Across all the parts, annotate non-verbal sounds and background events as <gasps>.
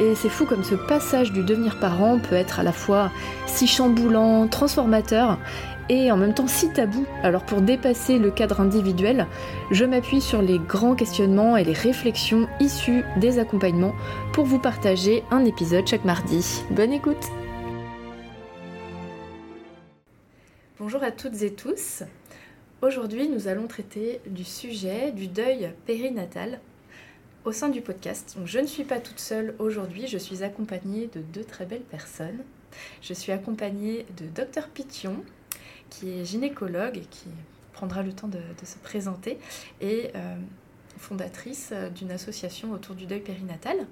Et c'est fou comme ce passage du devenir parent peut être à la fois si chamboulant, transformateur et en même temps si tabou. Alors pour dépasser le cadre individuel, je m'appuie sur les grands questionnements et les réflexions issues des accompagnements pour vous partager un épisode chaque mardi. Bonne écoute Bonjour à toutes et tous. Aujourd'hui, nous allons traiter du sujet du deuil périnatal au sein du podcast. Je ne suis pas toute seule aujourd'hui, je suis accompagnée de deux très belles personnes. Je suis accompagnée de Dr Pition, qui est gynécologue et qui prendra le temps de, se présenter, et euh, fondatrice d'une association autour du deuil périnatal,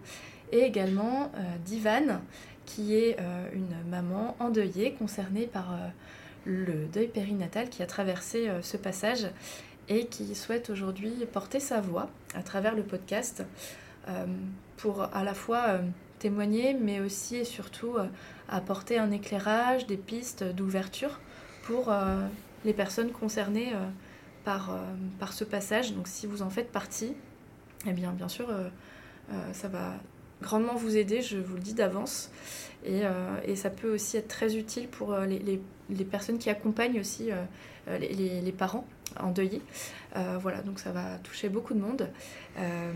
et également euh, d'Ivan, qui est euh, une maman endeuillée concernée par le deuil périnatal qui a traversé ce passage et qui souhaite aujourd'hui porter sa voix à travers le podcast euh, pour à la fois euh, témoigner, mais aussi et surtout euh, apporter un éclairage, des pistes d'ouverture pour les personnes concernées par, par ce passage. Donc si vous en faites partie, eh bien bien sûr, ça va grandement vous aider, je vous le dis d'avance. Et, et, ça peut aussi être très utile pour les, les, les personnes qui accompagnent aussi les, les, parents endeuillés. Euh, voilà, donc ça va toucher beaucoup de monde. Euh,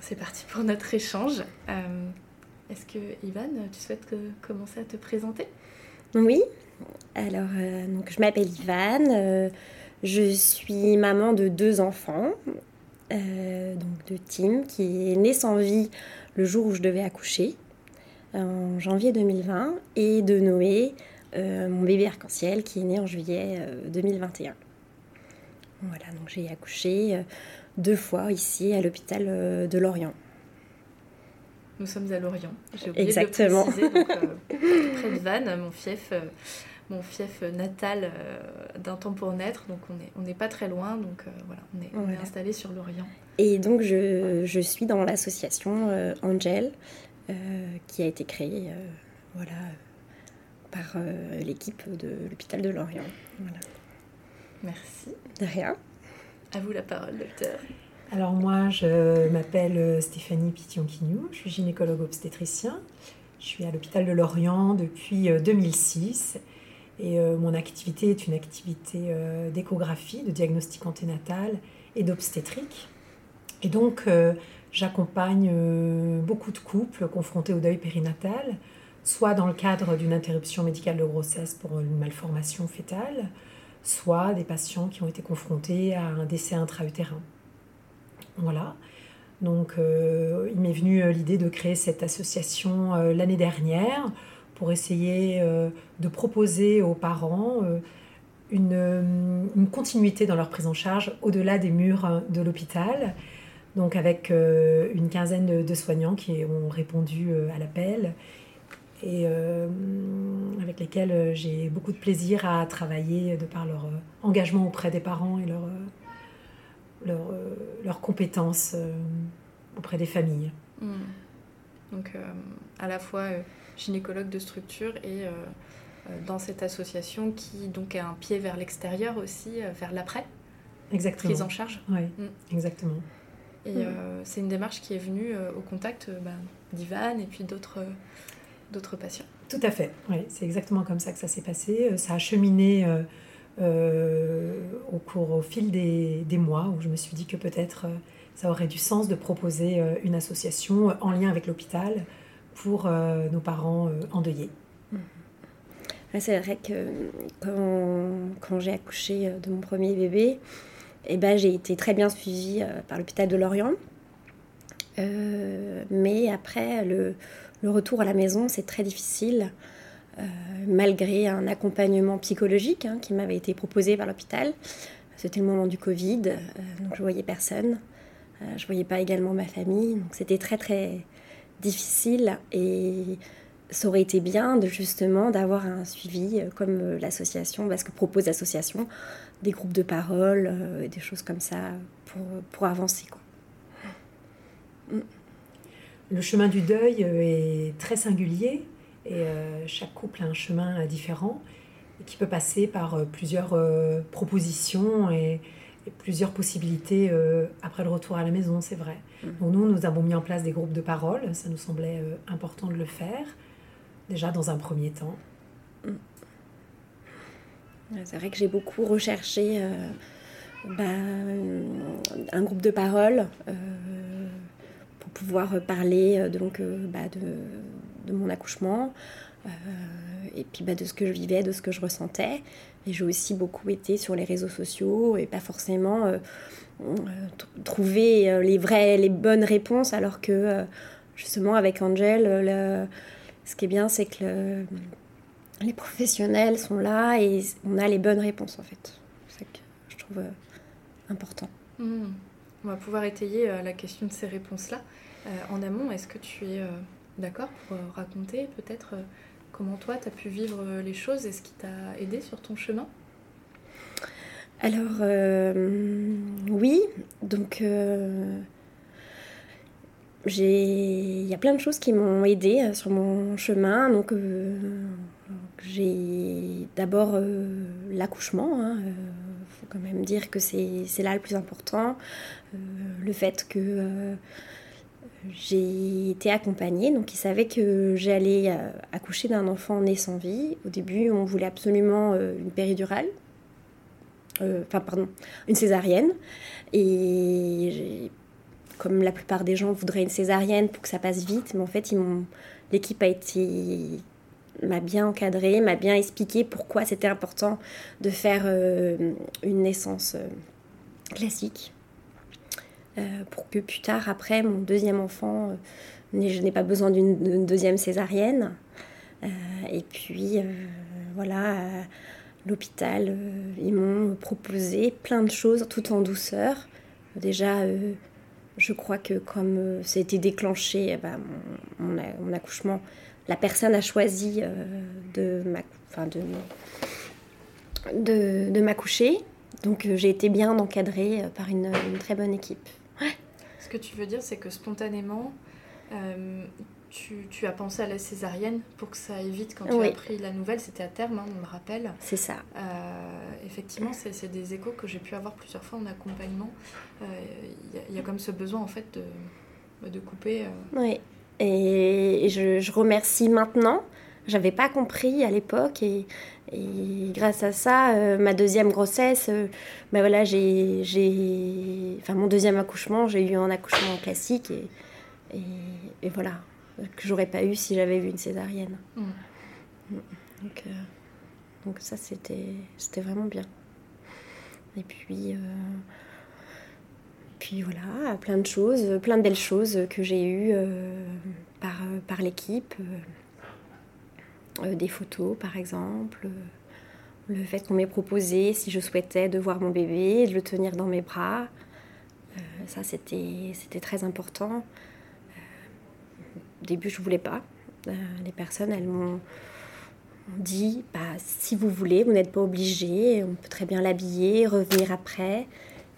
c'est parti pour notre échange. Euh, est-ce que Ivan, tu souhaites commencer à te présenter? Oui. Alors, donc je m'appelle Ivan. je suis maman de deux enfants. donc de Tim, qui est né sans vie le jour où je devais accoucher, en janvier 2020, et de Noé, mon bébé arc-en-ciel, qui est né en juillet 2021. Voilà, donc j'ai accouché euh, deux fois ici à l'hôpital euh, de Lorient. Nous sommes à Lorient. J'ai oublié Exactement. de le préciser. Euh, près de Vannes, mon fief, mon fief natal d'un temps pour naître. Donc on n'est on pas très loin. Donc voilà, on est, on est installé sur Lorient. Et donc je, je suis dans l'association Angel qui a été créée voilà, par l'équipe de l'hôpital de Lorient. Voilà. Merci. De rien. À vous la parole, docteur. Alors moi, je m'appelle Stéphanie Pition-Quignou, je suis gynécologue obstétricien. Je suis à l'hôpital de Lorient depuis 2006 euh, et euh, mon activité est une activité euh, d'échographie, de diagnostic anténatal et d'obstétrique. Et donc, j'accompagne beaucoup de couples confrontés au deuil périnatal, soit dans le cadre d'une interruption médicale de grossesse pour une malformation fétale, soit des patients qui ont été confrontés à un décès intra-utérin. Voilà. Donc, euh, il m'est venu euh, l'idée de créer cette association euh, l'année dernière pour essayer de proposer aux parents une, continuité dans leur prise en charge au-delà des murs de l'hôpital. Donc, avec une quinzaine de, soignants qui ont répondu à l'appel et euh, avec lesquels euh, j'ai beaucoup de plaisir à travailler de par leur euh, engagement auprès des parents et leur, leur, leurs compétences auprès des familles. Hmm. Donc à la fois gynécologue de structure et dans cette association qui donc a un pied vers l'extérieur aussi, vers l'après. Exactement. Prise en charge. Oui, hmm. exactement. Et hmm. c'est une démarche qui est venue au contact bah, d'Ivan et puis d'autres d'autres patients. Tout à fait, oui, c'est exactement comme ça que ça s'est passé. Euh, ça a cheminé euh, euh, au cours, au fil des, des, mois, où je me suis dit que peut-être ça aurait du sens de proposer une association en lien avec l'hôpital pour nos parents endeuillés. Mmh. C'est vrai que quand, quand j'ai accouché de mon premier bébé, eh ben, j'ai été très bien suivie par l'hôpital de Lorient. mais après, le, le retour à la maison, c'est très difficile, euh, malgré un accompagnement psychologique hein, qui m'avait été proposé par l'hôpital. C'était le moment du Covid, euh, donc je voyais personne. Euh, je voyais pas également ma famille, donc c'était très très difficile. Et ça aurait été bien de justement d'avoir un suivi comme l'association, parce que propose l'association, des groupes de parole, des choses comme ça pour, pour avancer. Quoi. Mm. Le chemin du deuil est très singulier et chaque couple a un chemin différent qui peut passer par plusieurs propositions et, plusieurs possibilités euh, après le retour à la maison, c'est vrai. Mm. Donc nous, nous avons mis en place des groupes de parole, ça nous semblait euh, important de le faire, déjà dans un premier temps. Mm. C'est vrai que j'ai beaucoup recherché euh, bah, un groupe de parole pouvoir parler donc, bah, de, mon accouchement et puis bah, de ce que je vivais, de ce que je ressentais. Et j'ai aussi beaucoup été sur les réseaux sociaux et pas forcément euh, euh, trouver euh, les vraies, les bonnes réponses, alors que justement avec Angel, ce qui est bien, c'est que les professionnels sont là et on a les bonnes réponses en fait. C'est ça que je trouve important. Mmh. On va pouvoir étayer la question de ces réponses-là. en amont, est-ce que tu es d'accord pour raconter peut-être Comment toi, tu as pu vivre euh, les choses et ce qui t'a aidé sur ton chemin? Alors, euh, oui, donc euh, il y a plein de choses qui m'ont aidé sur mon chemin. Donc, j'ai d'abord l'accouchement. Hein, quand même dire que c'est là le plus important. le fait que j'ai été accompagnée, donc ils savaient que j'allais euh, accoucher d'un enfant né sans vie. Au début, on voulait absolument euh, une péridurale, euh, enfin pardon, une césarienne. Et comme la plupart des gens voudraient une césarienne pour que ça passe vite, mais en fait, l'équipe a été m'a bien encadré, m'a bien expliqué pourquoi c'était important de faire une naissance classique euh, pour que plus tard, après, mon deuxième enfant, euh, je n'ai pas besoin d'une deuxième césarienne. Euh, et puis, voilà, l'hôpital, ils m'ont proposé plein de choses tout en douceur. Déjà, je crois que comme c'était déclenché, eh ben, mon, accouchement, la personne a choisi de, de, m'accoucher. Donc j'ai été bien encadrée par une très bonne équipe. Ce que tu veux dire, c'est que spontanément, euh, tu, as pensé à la césarienne pour que ça aille vite quand tu as pris la nouvelle. C'était à terme, hein, on le rappelle. C'est ça. Euh, effectivement, c'est des échos que j'ai pu avoir plusieurs fois en accompagnement. Il euh, y, a comme ce besoin, en fait, de, de couper. Oui. Et je, je remercie maintenant. J'avais pas compris à l'époque et, et grâce à ça, euh, ma deuxième grossesse, euh, ben voilà, j'ai, enfin mon deuxième accouchement, j'ai eu un accouchement classique et, et, voilà, que j'aurais pas eu si j'avais eu une césarienne. Mm. Donc, euh, donc, ça, c'était, c'était vraiment bien. Et puis, puis voilà, plein de choses, plein de belles choses que j'ai eues par, par l'équipe. Euh, des photos par exemple, euh, le fait qu'on m'ait proposé si je souhaitais de voir mon bébé, de le tenir dans mes bras. Euh, ça c'était très important. au début je voulais pas. les personnes elles m'ont dit bah, si vous voulez, vous n'êtes pas obligé, on peut très bien l'habiller, revenir après.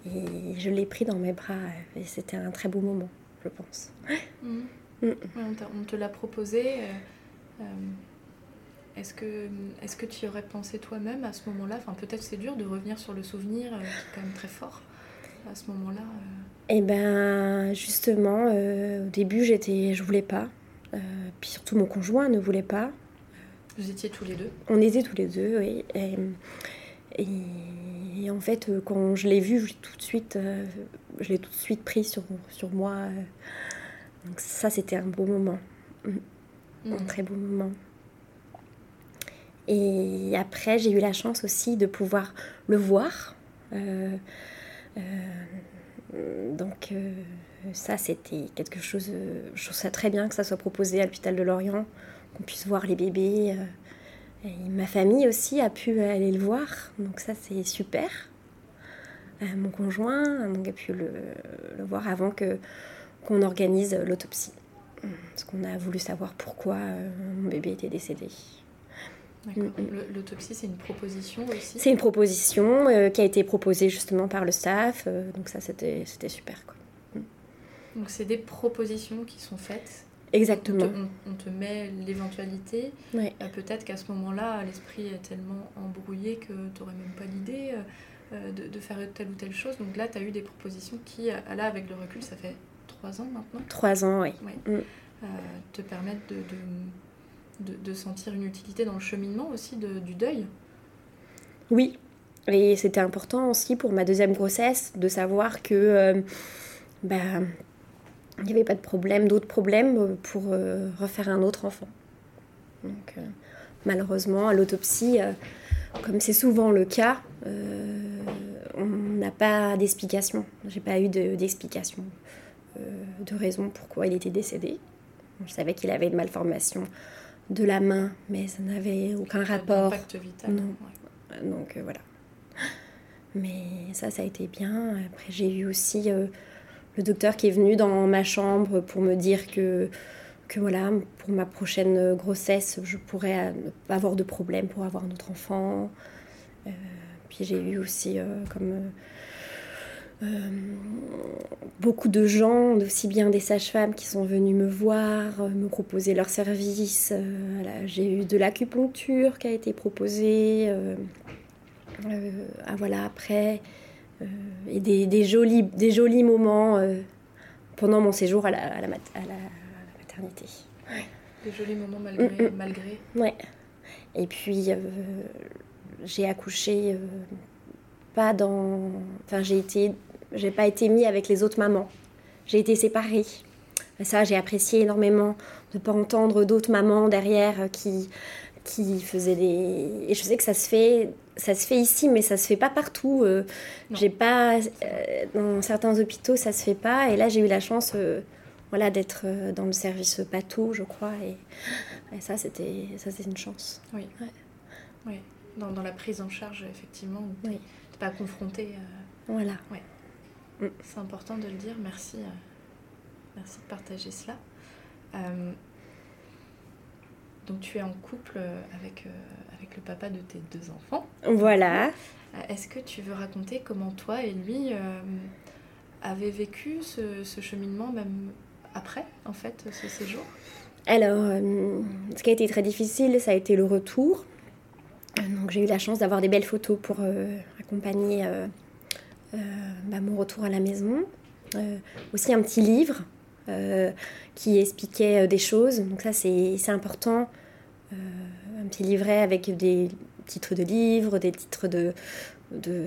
Et je l'ai pris dans mes bras et c'était un très beau moment, je pense. Mmh. Mmh. on, te l'a proposé. Est-ce que, est que tu y aurais pensé toi-même à ce moment-là? Enfin, Peut-être c'est dur de revenir sur le souvenir euh, qui est quand même très fort à ce moment-là. Euh. Eh ben justement, euh, au début, j'étais, je voulais pas. puis surtout, mon conjoint ne voulait pas. Vous étiez tous les deux? On était tous les deux, oui. Et, et, en fait, quand je l'ai vu, je tout de suite, je l'ai tout de suite pris sur, sur moi. Donc ça, c'était un beau moment. Un mmh. très beau moment. Et après, j'ai eu la chance aussi de pouvoir le voir. Euh, euh, donc euh, ça, c'était quelque chose, je trouve ça très bien que ça soit proposé à l'hôpital de Lorient, qu'on puisse voir les bébés. Et ma famille aussi a pu aller le voir, donc ça c'est super. mon conjoint donc, a pu le, le voir avant que qu'on organise l'autopsie. parce qu'on a voulu savoir pourquoi mon bébé était décédé. Mm, mm. L'autopsie, c'est une proposition aussi? C'est une proposition qui a été proposée justement par le staff, donc ça c'était super. Quoi. Mm. Donc c'est des propositions qui sont faites? Exactement. On te, met l'éventualité. Peut-être qu'à ce moment-là, l'esprit est tellement embrouillé que tu n'aurais même pas l'idée euh, de, faire telle ou telle chose. Donc là, tu as eu des propositions qui, euh, là, avec le recul, ça fait trois ans maintenant. Trois ans, oui. Mm. Euh, te permettent de, de, sentir une utilité dans le cheminement aussi du deuil. Oui, et c'était important aussi pour ma deuxième grossesse de savoir que bah, il n'y avait pas de problème, d'autres problèmes pour refaire un autre enfant. Donc malheureusement, à l'autopsie, comme c'est souvent le cas, euh, on n'a pas d'explication. J'ai pas eu d'explication, de, euh, de, raison pourquoi il était décédé. Je savais qu'il avait une malformation de la main, mais ça n'avait aucun rapport. Vital, non. Donc euh, voilà. Mais ça, ça a été bien. Après, j'ai eu aussi le docteur qui est venu dans ma chambre pour me dire que que voilà, pour ma prochaine grossesse, je pourrais avoir de problème pour avoir notre enfant. Euh, puis j'ai eu aussi euh, comme euh, beaucoup de gens, aussi bien des sages-femmes qui sont venues me voir, me proposer leurs services. j'ai eu de l'acupuncture qui a été proposée. ah voilà, après, et des, des, jolis, des jolis moments pendant mon séjour à la, à la, à la des jolis moments malgré. Mm, mm. malgré. Ouais. Et puis, euh, j'ai accouché euh, pas dans. Enfin, j'ai été. J'ai pas été mis avec les autres mamans. J'ai été séparée. ça, j'ai apprécié énormément de pas entendre d'autres mamans derrière qui qui faisaient des. Et je sais que ça se fait, ça se fait ici, mais ça se fait pas partout. Euh, j'ai pas dans certains hôpitaux, ça se fait pas. Et là, j'ai eu la chance voilà, d'être euh, dans le service Patou, je crois. Et, ça, c'était ça c'est une chance. Oui. oui. Dans, dans, la prise en charge, effectivement, tu n'es pas confronté. Euh, voilà. Ouais. Mm. C'est important de le dire. Merci, euh, merci de partager cela. Donc, tu es en couple avec, avec le papa de tes deux enfants. Voilà. Est-ce que tu veux raconter comment toi et lui avez vécu ce, ce cheminement, même après, en fait, ce séjour? Alors, euh, ce qui a été très difficile, ça a été le retour. Euh, donc, j'ai eu la chance d'avoir des belles photos pour euh, accompagner bah, mon retour à la maison. aussi un petit livre qui expliquait des choses. Donc, ça, c'est important. un petit livret avec des titres de livres, des titres de, de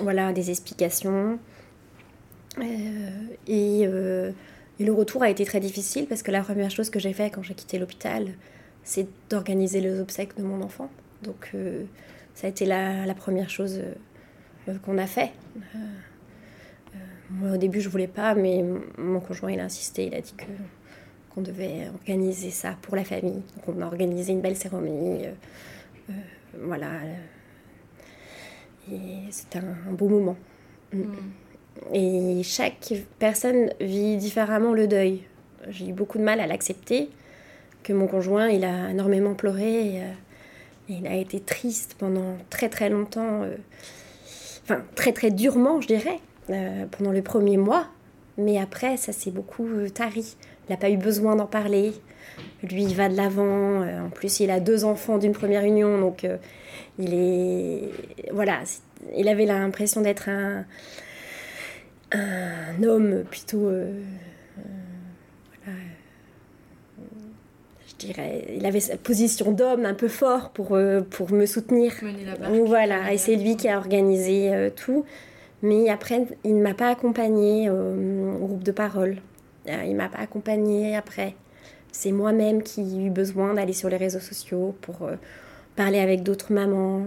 voilà, des explications. Euh, euh, et, le retour a été très difficile parce que la première chose que j'ai fait quand j'ai quitté l'hôpital, c'est d'organiser les obsèques de mon enfant. Donc euh, ça a été la, la première chose qu'on a fait. Moi au début je voulais pas, mais mon conjoint il a insisté, il a dit que qu'on devait organiser ça pour la famille. Donc on a organisé une belle cérémonie. voilà. Et c'était un, beau moment. Mm. Mm. Et chaque personne vit différemment le deuil. J'ai eu beaucoup de mal à l'accepter, que mon conjoint, il a énormément pleuré, et, euh, il a été triste pendant très très longtemps, euh, enfin très très durement, je dirais, euh, pendant le premier mois. Mais après, ça s'est beaucoup tari. Il n'a pas eu besoin d'en parler. Lui, il va de l'avant. en plus, il a deux enfants d'une première union, donc il est, voilà, il avait l'impression d'être un un homme plutôt. Euh, euh, je dirais, il avait sa position d'homme un peu fort pour, euh, pour me soutenir. voilà, et c'est lui qui a organisé tout. Mais après, il ne m'a pas accompagné au groupe de parole. il ne m'a pas accompagné après. C'est moi-même qui ai eu besoin d'aller sur les réseaux sociaux pour parler avec d'autres mamans,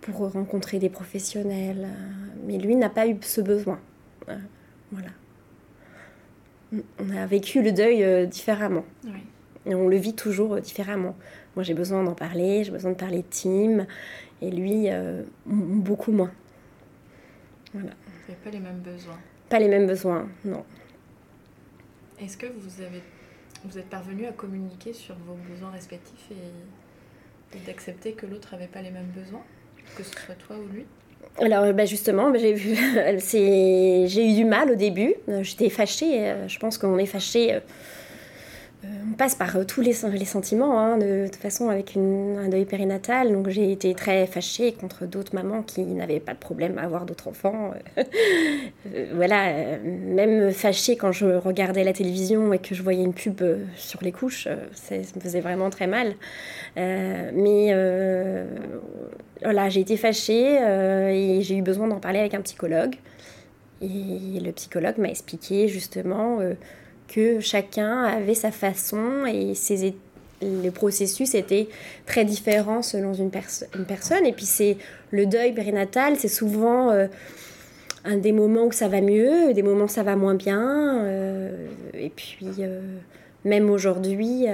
pour rencontrer des professionnels. Mais lui n'a pas eu ce besoin. Euh, voilà. On a vécu le deuil euh, différemment. Et on le vit toujours euh, différemment. Moi, j'ai besoin d'en parler, j'ai besoin de parler de Tim, et lui, beaucoup moins. Voilà. Vous n'avez pas les mêmes besoins. Pas les mêmes besoins, non. Est-ce que vous, avez, vous êtes parvenu à communiquer sur vos besoins respectifs et, et d'accepter que l'autre n'avait pas les mêmes besoins, que ce soit toi ou lui? Alors bah justement, bah, j'ai vu, <laughs> j'ai eu du mal au début. J'étais fâchée. Je pense qu'on est fâché euh, on passe par euh, tous les, les sentiments, hein, de, toute façon, avec un deuil périnatal. Donc j'ai été très fâchée contre d'autres mamans qui n'avaient pas de problème à avoir d'autres enfants. <laughs> Euh, voilà, même fâchée quand je regardais la télévision et que je voyais une pub sur les couches, ça me faisait vraiment très mal. mais voilà, j'ai été fâchée et j'ai eu besoin d'en parler avec un psychologue. Et le psychologue m'a expliqué justement que chacun avait sa façon et ses, les processus étaient très différents selon une, une personne. Et puis c'est le deuil périnatal, c'est souvent euh, un des moments où ça va mieux, des moments où ça va moins bien. Euh, et puis euh, même aujourd'hui,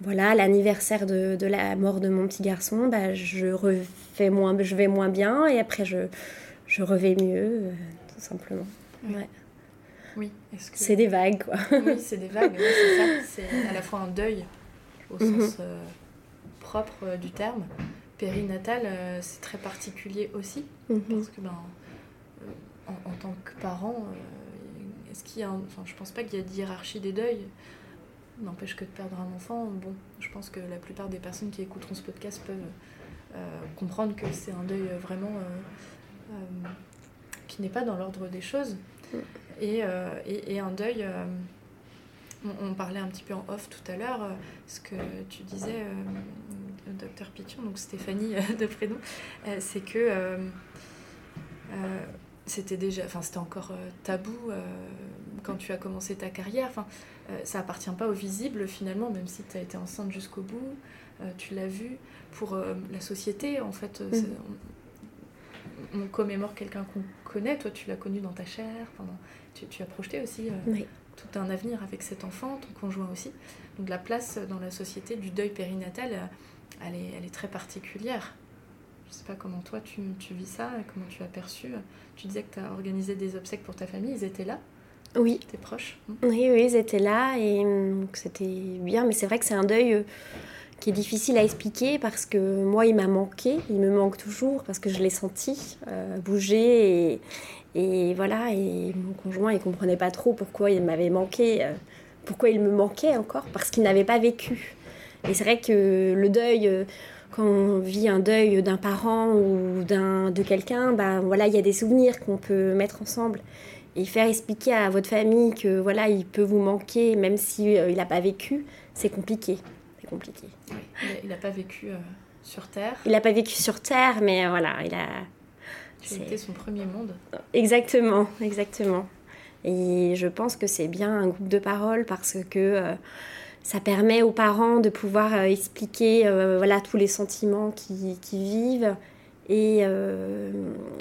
voilà, l'anniversaire de, de, la mort de mon petit garçon, bah, je, refais moins, je vais moins bien et après je, je revais mieux, tout simplement. Ouais. Oui. C'est des vagues, quoi. oui, c'est des vagues, c'est ça. C'est à la fois un deuil, au mhm. sens euh, propre euh, du terme. Périnatal, euh, c'est très particulier aussi. Mhm. Parce que, ben, en, tant que parent, est-ce qu'il y a enfin, je pense pas qu'il y a de hiérarchie des deuils. N'empêche que de perdre un enfant, bon, je pense que la plupart des personnes qui écouteront ce podcast peuvent comprendre que c'est un deuil vraiment qui n'est pas dans l'ordre des choses. Euh, et, et, un deuil. Euh, on, parlait un petit peu en off tout à l'heure, euh, ce que tu disais, docteur Pichon, donc Stéphanie de prénom, c'est que c'était déjà, enfin c'était encore tabou quand tu as commencé ta carrière. Enfin, ça appartient pas au visible finalement, même si tu as été enceinte jusqu'au bout, tu l'as vu. Pour la société, en fait, mm. on, commémore quelqu'un qu'on connaît. Toi, tu l'as connu dans ta chair. Pendant tu, as projeté aussi euh, tout un avenir avec cet enfant, ton conjoint aussi. Donc la place dans la société du deuil périnatal, euh, elle est, elle est très particulière. Je sais pas comment toi tu, tu, vis ça, comment tu as perçu. Tu disais que tu as organisé des obsèques pour ta famille, ils étaient là Oui. Tes proches hmm. Oui, oui, ils étaient là et hum, c'était bien, mais c'est vrai que c'est un deuil euh, qui est difficile à expliquer parce que moi, il m'a manqué, il me manque toujours parce que je l'ai senti bouger et, et voilà, et mon conjoint, il comprenait pas trop pourquoi il m'avait manqué, euh, pourquoi il me manquait encore, parce qu'il n'avait pas vécu. Et c'est vrai que le deuil, euh, quand on vit un deuil d'un parent ou d'un de quelqu'un, bah voilà, il y a des souvenirs qu'on peut mettre ensemble et faire expliquer à votre famille que voilà, il peut vous manquer, même si euh, il n'a pas vécu, c'est compliqué. C'est compliqué. il n'a pas vécu sur Terre. Il n'a pas vécu sur Terre, mais voilà, il a c'était son premier monde. Exactement, exactement. Et je pense que c'est bien un groupe de parole parce que euh, ça permet aux parents de pouvoir euh, expliquer euh, voilà, tous les sentiments qu'ils qui vivent et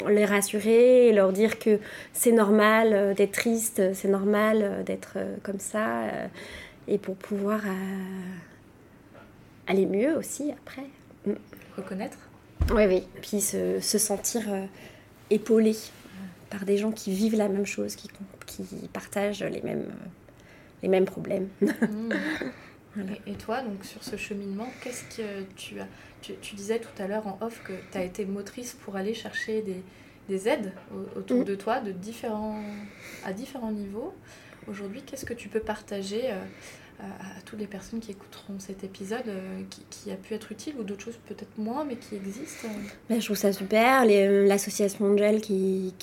les rassurer et leur dire que c'est normal d'être triste, c'est normal d'être comme ça et pour pouvoir aller mieux aussi après. Mm. Reconnaître Oui, oui. Puis se, se sentir épaulé par des gens qui vivent la même chose, qui, qui partagent les mêmes, les mêmes problèmes. Mmh. <laughs> et, toi, donc sur ce cheminement, qu'est-ce que tu as tu, tu, disais tout à l'heure en off que tu as été motrice pour aller chercher des, des aides autour mmh. de toi de différents, à différents niveaux. Aujourd'hui, qu'est-ce que tu peux partager euh, à, toutes les personnes qui écouteront cet épisode euh, qui, a pu être utile ou d'autres choses peut-être moins mais qui existent ben, Je trouve ça super. Euh, l'association Angel qui,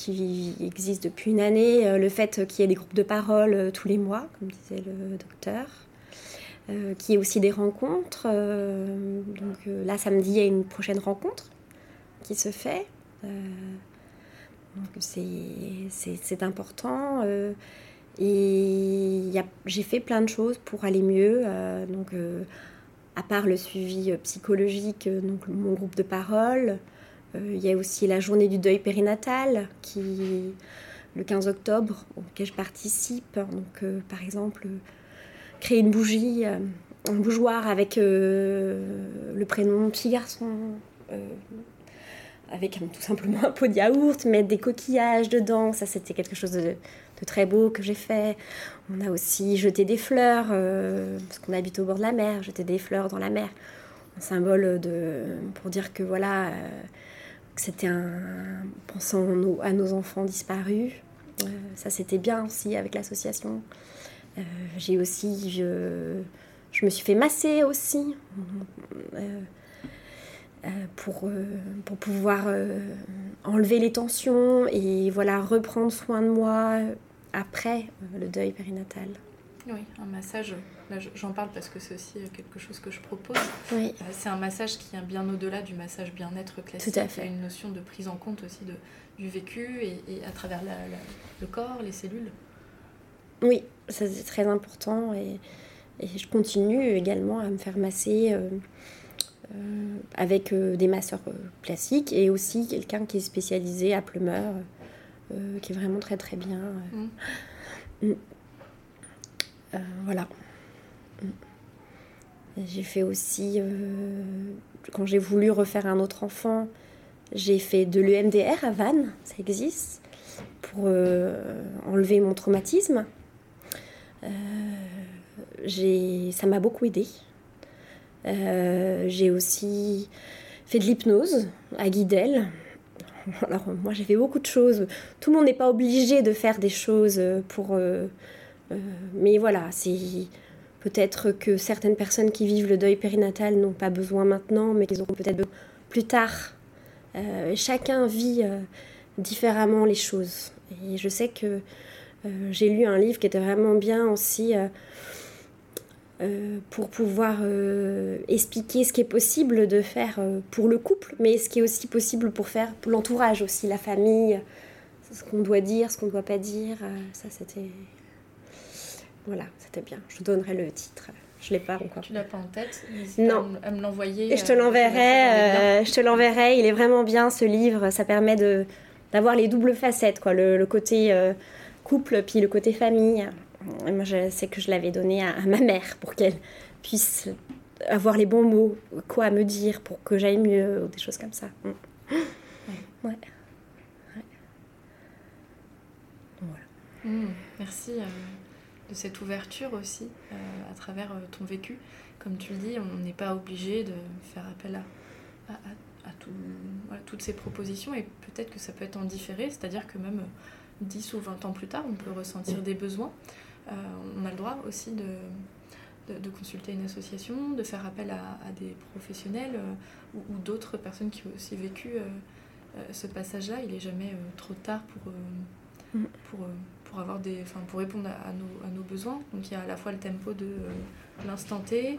existe depuis une année, euh, le fait qu'il y ait des groupes de parole tous les mois, comme disait le docteur. Qui est aussi des rencontres. donc là, samedi, il y a une prochaine rencontre qui se fait. donc c'est important. Et j'ai fait plein de choses pour aller mieux. Euh, donc, euh, à part le suivi euh, psychologique, donc mon groupe de parole, il y a aussi la journée du deuil périnatal qui le 15 octobre auquel je participe. Donc, par exemple, créer une bougie, un bougeoir avec le prénom petit garçon. Avec tout simplement un pot de yaourt, mettre des coquillages dedans. Ça, c'était quelque chose de, très beau que j'ai fait. On a aussi jeté des fleurs, euh, parce qu'on habite au bord de la mer, jeter des fleurs dans la mer. Un symbole de, pour dire que voilà, euh, c'était un. pensant à nos enfants disparus. Euh, ça, c'était bien aussi avec l'association. j'ai aussi. Je, me suis fait masser aussi. Euh, pour, euh, pour pouvoir euh, enlever les tensions et voilà reprendre soin de moi après le deuil périnatal. Oui, un massage, là j'en parle parce que c'est aussi quelque chose que je propose. Oui. C'est un massage qui est bien au-delà du massage bien-être classique. Tout à fait. Il y a une notion de prise en compte aussi de, du vécu et, à travers le corps, les cellules. Oui, ça c'est très important et, et, je continue également à me faire masser. Euh, avec euh, des masseurs euh, classiques et aussi quelqu'un qui est spécialisé à plumeur, qui est vraiment très très bien. Mm. Mm. voilà. Mm. J'ai fait aussi, quand j'ai voulu refaire un autre enfant, j'ai fait de l'EMDR à Vannes, ça existe, pour enlever mon traumatisme. ça m'a beaucoup aidé. Euh, j'ai aussi fait de l'hypnose à Guidel. Alors moi j'ai fait beaucoup de choses. Tout le monde n'est pas obligé de faire des choses pour... Euh, euh, mais voilà, c'est peut-être que certaines personnes qui vivent le deuil périnatal n'ont pas besoin maintenant, mais qu'ils auront peut-être plus tard. chacun vit différemment les choses. Et je sais que j'ai lu un livre qui était vraiment bien aussi euh, pour pouvoir euh, expliquer ce qui est possible de faire euh, pour le couple, mais ce qui est aussi possible pour faire pour l'entourage aussi, la famille, ce qu'on doit dire, ce qu'on ne doit pas dire. ça, c'était. Voilà, c'était bien. Je donnerai le titre. Je l'ai pas encore. Tu l'as pas en tête Non. À me l'envoyer. Je te l'enverrai. je te l'enverrai. Il est vraiment bien ce livre. Ça permet de d'avoir les doubles facettes, quoi. Le, le côté couple puis le côté famille moi, je sais que je l'avais donné à, ma mère pour qu'elle puisse avoir les bons mots, quoi me dire pour que j'aille mieux, ou des choses comme ça. Mm. Ouais. Voilà. Mm. merci euh, de cette ouverture aussi euh, à travers euh, ton vécu. Comme tu le dis, on n'est pas obligé de faire appel à, à, toutes ces propositions et peut-être que ça peut être en différé, c'est-à-dire que même 10 ou 20 ans plus tard, on peut ressentir des besoins. Euh, on a le droit aussi de, de, consulter une association, de faire appel à, des professionnels euh, ou, d'autres personnes qui ont aussi vécu euh, ce passage-là. Il n'est jamais trop tard pour, mm. pour, pour, avoir des, pour répondre à, nos, à, nos, besoins. Donc il y a à la fois le tempo de l'instant T,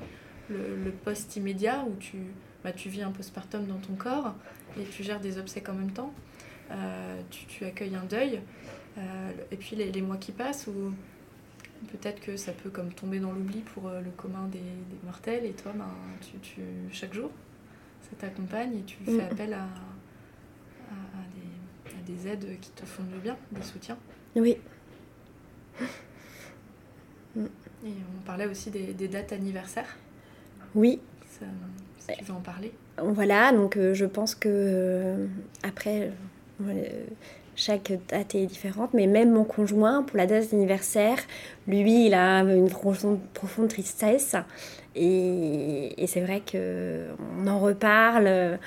le, post immédiat où tu, bah, tu vis un postpartum dans ton corps et tu gères des obsèques en même temps. tu, tu, accueilles un deuil. et puis les, les, mois qui passent où Peut-être que ça peut comme tomber dans l'oubli pour euh, le commun des, mortels et toi, ben, tu, tu, chaque jour, ça t'accompagne et tu fais mm. appel à, à, des, aides qui te font du bien, des soutiens. Oui. Et on parlait aussi des, dates anniversaires. Oui. si tu veux en parler. Voilà, donc euh, je pense que euh, après, chaque date est différente, mais même mon conjoint, pour la date d'anniversaire, lui, il a une profonde, profonde tristesse. Et, c'est vrai qu'on en reparle.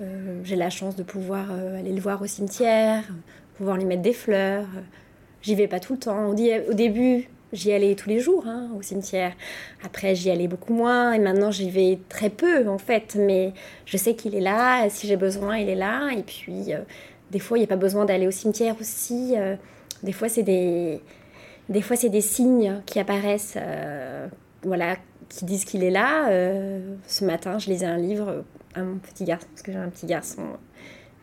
Euh, j'ai la chance de pouvoir euh, aller le voir au cimetière, pouvoir lui mettre des fleurs. J'y vais pas tout le temps. Au, début, j'y allais tous les jours hein, au cimetière. Après, j'y allais beaucoup moins. Et maintenant, j'y vais très peu, en fait. Mais je sais qu'il est là. Si j'ai besoin, il est là. Et puis, euh, des fois, il n'y a pas besoin d'aller au cimetière aussi. Euh, des fois, c'est des, des fois, c'est des signes qui apparaissent, euh, voilà, qui disent qu'il est là. Euh, ce matin, je lisais un livre à mon petit garçon, parce que j'ai un petit garçon.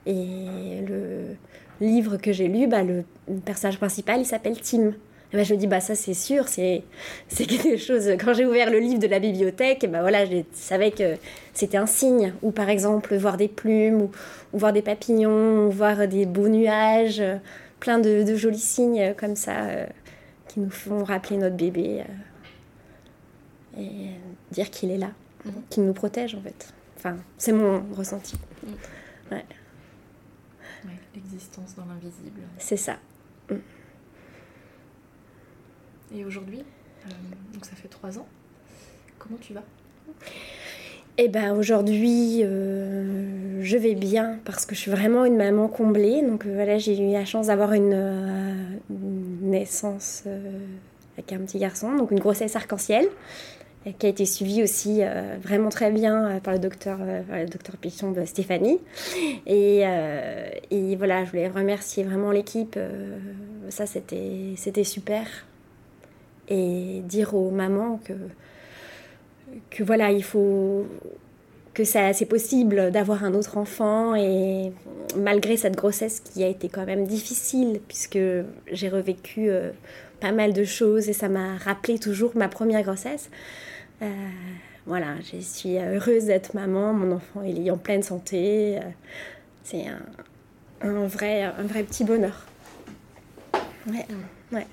Et le livre que j'ai lu, bah, le personnage principal, il s'appelle Tim. Et ben, je me dis, bah, ça c'est sûr, c'est, quelque chose. Quand j'ai ouvert le livre de la bibliothèque, et ben, voilà, je savais que c'était un signe. Ou par exemple, voir des plumes, ou, voir des papillons, ou voir des beaux nuages, plein de, jolis signes comme ça euh, qui nous font rappeler notre bébé. Euh, et dire qu'il est là, mhm. qu'il nous protège en fait. Enfin, c'est mon ressenti. Mhm. Ouais. L'existence dans l'invisible. C'est ça. Et aujourd'hui, euh, donc ça fait trois ans, comment tu vas? Eh ben aujourd'hui, euh, je vais bien parce que je suis vraiment une maman comblée. Donc euh, voilà, j'ai eu la chance d'avoir une, naissance avec un petit garçon, donc une grossesse arc-en-ciel qui a été suivie aussi vraiment très bien par le docteur, docteur Pichon de Stéphanie. Et, et, voilà, je voulais remercier vraiment l'équipe. ça, c'était super et dire aux mamans que, que voilà, il faut que ça c'est possible d'avoir un autre enfant et malgré cette grossesse qui a été quand même difficile puisque j'ai revécu euh, pas mal de choses et ça m'a rappelé toujours ma première grossesse. Euh, voilà, je suis heureuse d'être maman, mon enfant il est en pleine santé. Euh, c'est un, un, vrai, un vrai petit bonheur. Ouais, ouais.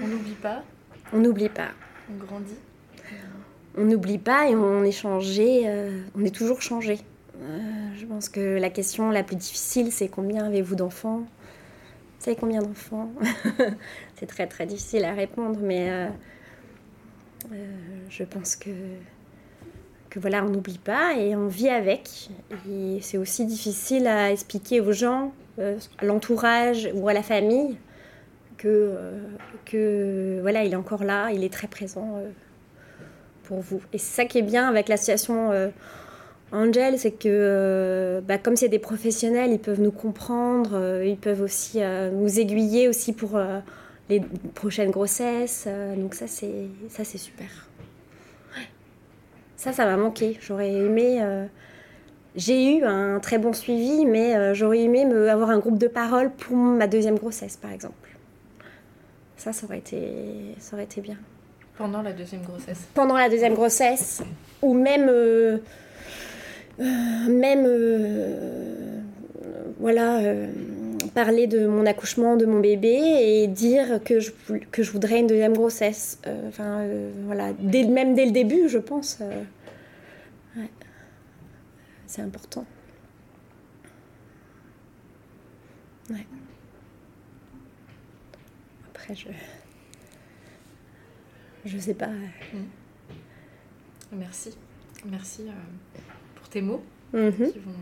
On n'oublie pas on n'oublie pas. On grandit. On n'oublie pas et on est changé, euh, on est toujours changé. Euh, je pense que la question la plus difficile, c'est combien avez-vous d'enfants? Vous savez combien d'enfants? <laughs> C'est très très difficile à répondre, mais euh, je pense que, que voilà, on n'oublie pas et on vit avec. Et c'est aussi difficile à expliquer aux gens, à l'entourage ou à la famille, que, euh, que voilà, il est encore là, il est très présent euh, pour vous. Et c'est ça qui est bien avec l'association euh, Angel, c'est que bah, comme c'est des professionnels, ils peuvent nous comprendre, ils peuvent aussi nous aiguiller aussi pour les prochaines grossesses. donc ça, c'est ça, c'est super. Ça, ça m'a manqué. J'aurais aimé. j'ai eu un très bon suivi, mais j'aurais aimé avoir un groupe de parole pour ma deuxième grossesse, par exemple. Ça, ça aurait été, ça aurait été bien. Pendant la deuxième grossesse Pendant la deuxième grossesse, ou même. Euh, euh, même. Euh, voilà. parler de mon accouchement de mon bébé et dire que je, que je voudrais une deuxième grossesse. Enfin, voilà. Dès, même dès le début, je pense. Ouais. C'est important. Ouais je. Je sais pas. Mm. Merci. Merci euh, pour tes mots mm-hmm. qui vont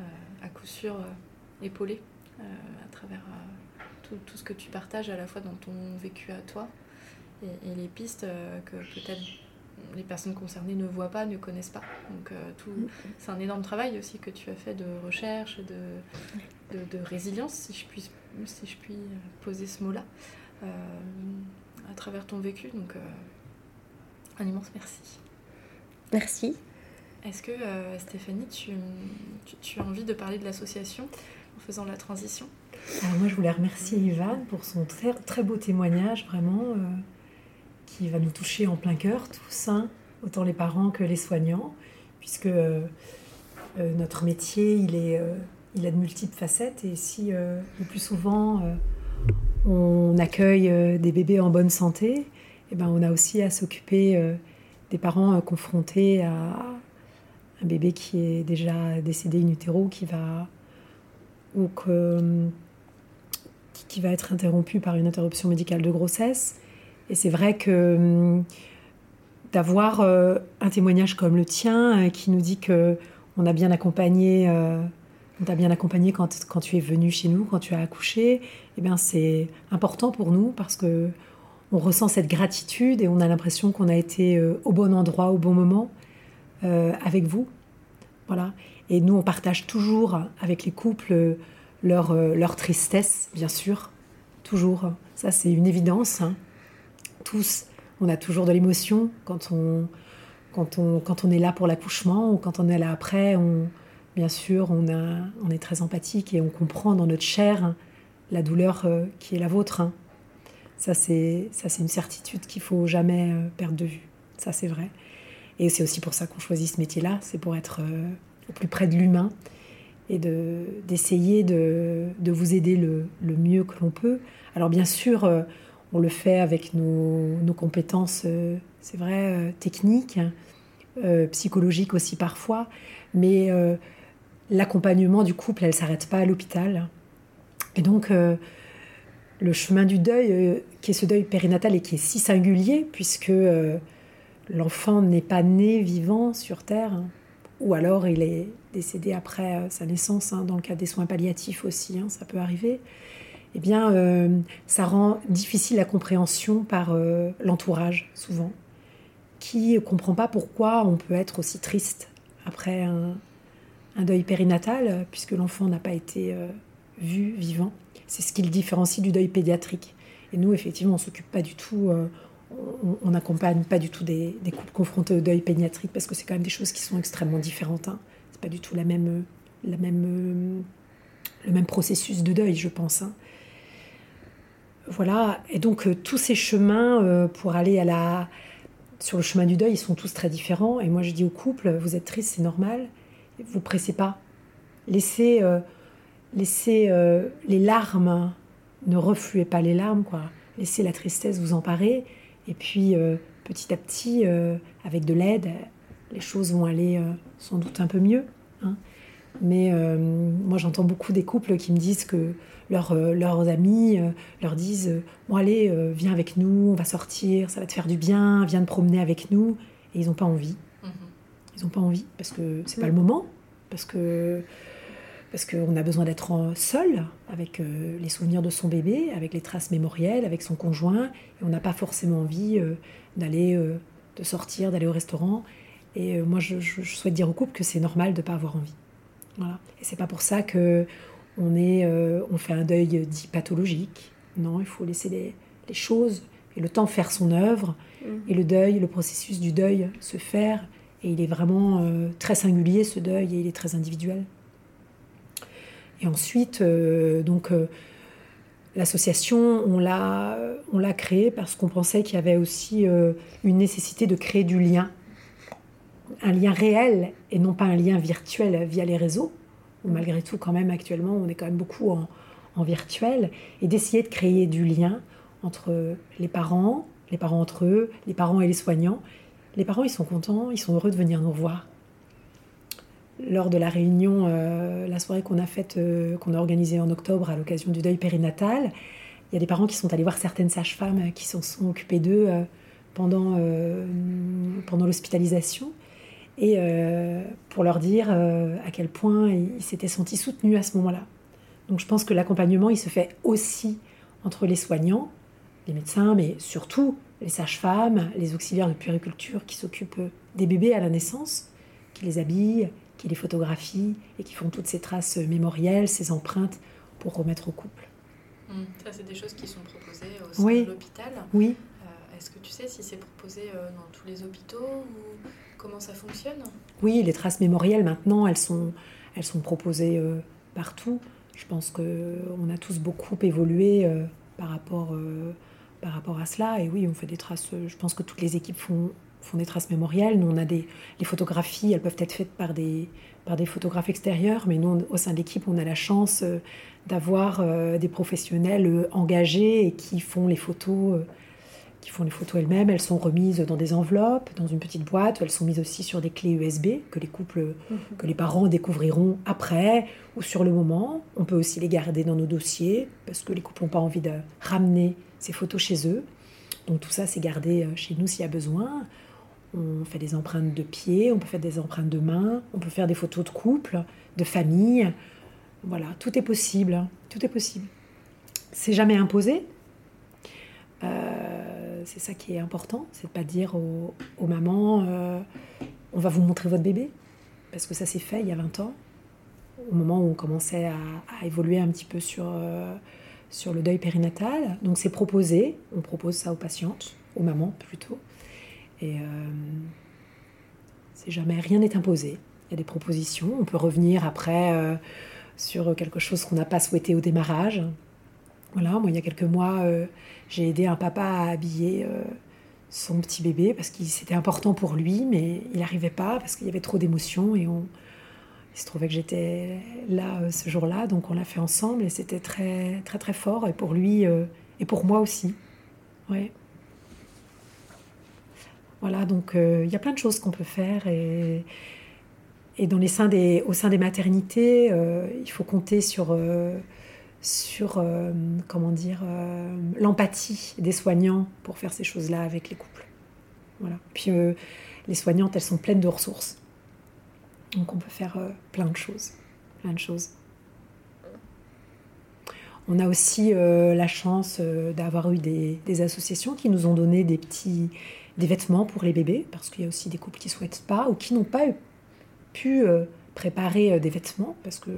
euh, à coup sûr euh, épauler à travers tout, tout, ce que tu partages à la fois dans ton vécu à toi et, les pistes que peut-être les personnes concernées ne voient pas, ne connaissent pas. Donc tout, mm-hmm. c'est un énorme travail aussi que tu as fait de recherche, de, de, de résilience, si je puis si je puis poser ce mot-là, euh, à travers ton vécu. Donc, euh, un immense merci. Merci. Est-ce que, euh, Stéphanie, tu, tu, as envie de parler de l'association en faisant la transition? Alors moi, je voulais remercier Ivan pour son très, très beau témoignage, vraiment, qui va nous toucher en plein cœur, tous, hein, autant les parents que les soignants, puisque notre métier, il est il a de multiples facettes et si euh, le plus souvent euh, on accueille euh, des bébés en bonne santé, eh ben on a aussi à s'occuper des parents confrontés à un bébé qui est déjà décédé in utero, qui va ou qui va être interrompu par une interruption médicale de grossesse. Et c'est vrai que d'avoir un témoignage comme le tien qui nous dit que on a bien accompagné on t'a bien accompagné quand, tu es venu chez nous, quand tu as accouché, eh bien c'est important pour nous parce que on ressent cette gratitude et on a l'impression qu'on a été euh, au bon endroit, au bon moment euh, avec vous. Voilà. Et nous, on partage toujours avec les couples leur, euh, leur tristesse, bien sûr. Toujours. Ça, c'est une évidence. Hein. Tous, on a toujours de l'émotion quand on, est là pour l'accouchement ou quand on est là après. Bien sûr, on, a, on est très empathique et on comprend dans notre chair la douleur euh, qui est la vôtre. Hein. Ça, c'est une certitude qu'il faut jamais euh, perdre de vue. Ça, c'est vrai. Et c'est aussi pour ça qu'on choisit ce métier-là, c'est pour être euh, au plus près de l'humain et d'essayer de, de, vous aider le, le mieux que l'on peut. Alors bien sûr, on le fait avec nos, nos compétences, c'est vrai, techniques, psychologiques aussi parfois, mais l'accompagnement du couple, elle s'arrête pas à l'hôpital. Et donc, le chemin du deuil, qui est ce deuil périnatal et qui est si singulier, puisque l'enfant n'est pas né vivant sur Terre, ou alors il est décédé après sa naissance, hein, dans le cas des soins palliatifs aussi, hein, ça peut arriver eh bien, euh, ça rend difficile la compréhension par euh, l'entourage, souvent, qui ne comprend pas pourquoi on peut être aussi triste après un, deuil périnatal, puisque l'enfant n'a pas été euh, vu vivant. C'est ce qui le différencie du deuil pédiatrique. Et nous, effectivement, on s'occupe pas du tout, on n'accompagne pas du tout des, couples confrontés au deuil pédiatrique, parce que c'est quand même des choses qui sont extrêmement différentes. Hein. C'est pas du tout la même, la même, le même processus de deuil, je pense. Hein. Voilà, et donc euh, tous ces chemins euh, pour aller à la... sur le chemin du deuil, ils sont tous très différents. Et moi je dis au couple, vous êtes triste, c'est normal, vous pressez pas. Laissez, euh, laissez les larmes, ne refluez pas les larmes, quoi. Laissez la tristesse vous emparer. Et puis petit à petit, avec de l'aide, les choses vont aller sans doute un peu mieux. Hein. Mais moi j'entends beaucoup des couples qui me disent que euh, leurs amis euh, leur disent euh, Bon, allez, viens avec nous, on va sortir, ça va te faire du bien, viens te promener avec nous. Et ils n'ont pas envie. Ils n'ont pas envie parce que c'est pas le moment, parce que parce qu'on a besoin d'être seul avec les souvenirs de son bébé, avec les traces mémorielles, avec son conjoint, et on n'a pas forcément envie d'aller, de sortir, d'aller au restaurant. Et moi, je, souhaite dire au couple que c'est normal de ne pas avoir envie. Voilà. Et c'est pas pour ça que on, est, euh, on fait un deuil dit pathologique. Non, il faut laisser les, choses et le temps faire son œuvre. Mm. Et le deuil, le processus du deuil se faire. Et il est vraiment euh, très singulier ce deuil et il est très individuel. Et ensuite, euh, donc l'association, on l'a, on l'a créée parce qu'on pensait qu'il y avait aussi une nécessité de créer du lien, un lien réel et non pas un lien virtuel via les réseaux malgré tout, quand même, actuellement, on est quand même beaucoup en, virtuel, et d'essayer de créer du lien entre les parents, les parents entre eux, les parents et les soignants. Les parents, ils sont contents, ils sont heureux de venir nous revoir. Lors de la réunion, euh, la soirée qu'on a faite, euh, qu'on a organisée en octobre à l'occasion du deuil périnatal, il y a des parents qui sont allés voir certaines sages-femmes qui s'en sont occupées d'eux euh, pendant, pendant l'hospitalisation et euh, pour leur dire euh, à quel point ils s'étaient sentis soutenus à ce moment-là. Donc je pense que l'accompagnement, il se fait aussi entre les soignants, les médecins, mais surtout les sages-femmes, les auxiliaires de puériculture qui s'occupent des bébés à la naissance, qui les habillent, qui les photographient et qui font toutes ces traces mémorielles, ces empreintes pour remettre au couple. Mmh. ça, c'est des choses qui sont proposées au sein de l'hôpital. Oui. Euh, est-ce que tu sais si c'est proposé dans tous les hôpitaux ou Comment ça fonctionne? Oui, les traces mémorielles maintenant, elles sont, elles sont proposées euh, partout. Je pense qu'on a tous beaucoup évolué euh, par, rapport, euh, par rapport à cela. Et oui, on fait des traces. Je pense que toutes les équipes font, font des traces mémorielles. Nous, on a des les photographies, elles peuvent être faites par des, par des photographes extérieurs, mais nous, au sein de l'équipe, on a la chance d'avoir des professionnels engagés et qui font les photos qui font les photos elles-mêmes. Elles sont remises dans des enveloppes, dans une petite boîte. Elles sont mises aussi sur des clés USB que les couples, mhm. que les parents découvriront après ou sur le moment. On peut aussi les garder dans nos dossiers parce que les couples n'ont pas envie de ramener ces photos chez eux. Donc tout ça, c'est gardé euh, chez nous s'il y a besoin. On fait des empreintes de pieds, on peut faire des empreintes de mains, on peut faire des photos de couple, de famille. Voilà, tout est possible. Hein. Tout est possible. C'est jamais imposé. Euh, c'est ça qui est important, c'est de pas dire aux, mamans euh, on va vous montrer votre bébé, parce que ça s'est fait il y a 20 ans, au moment où on commençait à, évoluer un petit peu sur, sur le deuil périnatal. Donc c'est proposé, on propose ça aux patientes, aux mamans plutôt. Et euh, c'est jamais, rien n'est imposé. Il y a des propositions, on peut revenir après sur quelque chose qu'on n'a pas souhaité au démarrage. Voilà, moi il y a quelques mois, j'ai aidé un papa à habiller euh, son petit bébé parce que c'était important pour lui, mais il n'arrivait pas parce qu'il y avait trop d'émotions et on, il se trouvait que j'étais là euh, ce jour-là, donc on l'a fait ensemble et c'était très très très fort et pour lui euh, et pour moi aussi. Ouais. Voilà, donc il y a plein de choses qu'on peut faire et, et dans les seins des, au sein des maternités, il faut compter sur, sur comment dire, l'empathie des soignants pour faire ces choses-là avec les couples. Voilà. Puis les soignantes, elles sont pleines de ressources. Donc on peut faire plein de choses. Plein de choses. On a aussi euh, la chance euh, d'avoir eu des, associations qui nous ont donné des petits vêtements pour les bébés, parce qu'il y a aussi des couples qui ne souhaitent pas ou qui n'ont pas pu euh, préparer des vêtements, parce que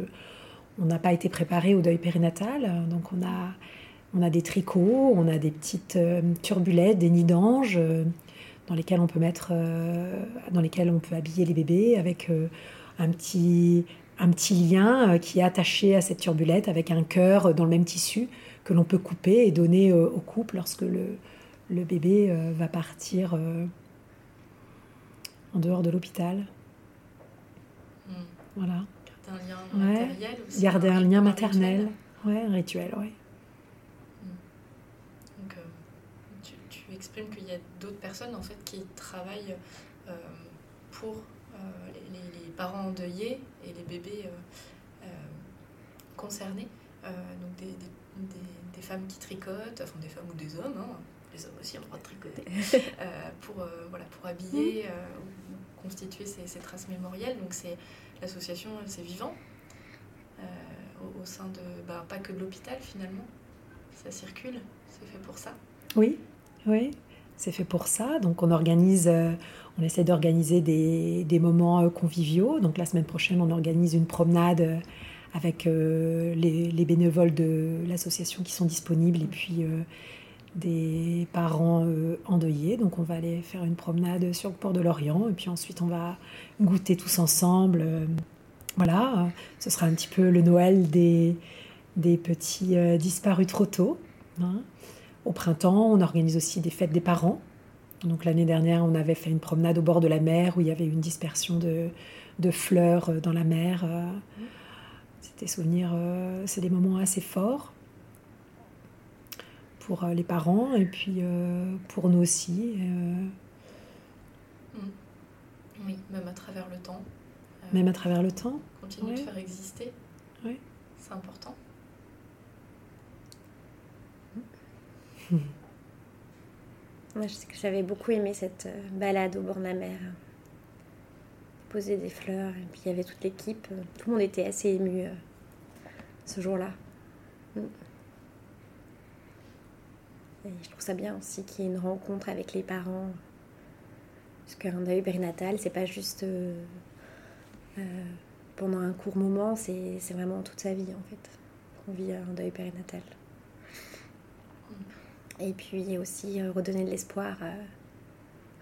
on n'a pas été préparé au deuil périnatal. Donc on a, on a des tricots, on a des petites turbulettes, des nids d'ange dans lesquels on peut mettre, dans lesquels on peut habiller les bébés avec un petit un petit lien euh, qui est attaché à cette turbulette avec un cœur euh, dans le même tissu que l'on peut couper et donner euh, au couple lorsque le, le bébé va partir en dehors de l'hôpital. Hmm. Voilà. Garder un lien matériel aussi. Garder un, lien maternel. Ouais, un rituel, ouais. Hmm. Donc, exprimes qu'il y a d'autres personnes en fait qui travaillent pour les, les, parents endeuillés et les bébés euh, euh, concernés. Euh, donc des, des, des, femmes qui tricotent, enfin des femmes ou des hommes, hein. les hommes aussi ont le droit de tricoter, <laughs> pour, voilà, pour habiller ou constituer ces, ces, traces mémorielles. Donc c'est l'association, c'est vivant. Au, au, sein de, bah, pas que de l'hôpital finalement, ça circule, c'est fait pour ça. Oui, oui, c'est fait pour ça. Donc on organise, on essaie d'organiser des, des, moments euh, conviviaux. Donc la semaine prochaine, on organise une promenade euh, avec euh, les, les, bénévoles de l'association qui sont disponibles et puis des parents endeuillés. Donc on va aller faire une promenade sur le port de l'Orient et puis ensuite on va goûter tous ensemble. voilà, ce sera un petit peu le Noël des, des petits disparus trop tôt. Hein. Au printemps, on organise aussi des fêtes des parents. Donc l'année dernière, on avait fait une promenade au bord de la mer où il y avait une dispersion de, de fleurs euh, dans la mer. Euh. C'était souvenirs, euh, c'est des moments assez forts pour les parents et puis pour nous aussi. Mm. Oui, même à travers le temps. même à travers le temps. Continuer de faire exister. Oui. C'est important. <laughs> Je sais que j'avais beaucoup aimé cette euh, balade au bord de la mer. Poser des fleurs, et puis il y avait toute l'équipe. Tout le monde était assez ému euh, ce jour-là. Mm. Et je trouve ça bien aussi qu'il y ait une rencontre avec les parents. Parce qu'un deuil périnatal, c'est pas juste euh, pendant un court moment, c'est vraiment toute sa vie en fait qu'on vit un deuil périnatal. Et puis aussi euh, redonner de l'espoir. Euh.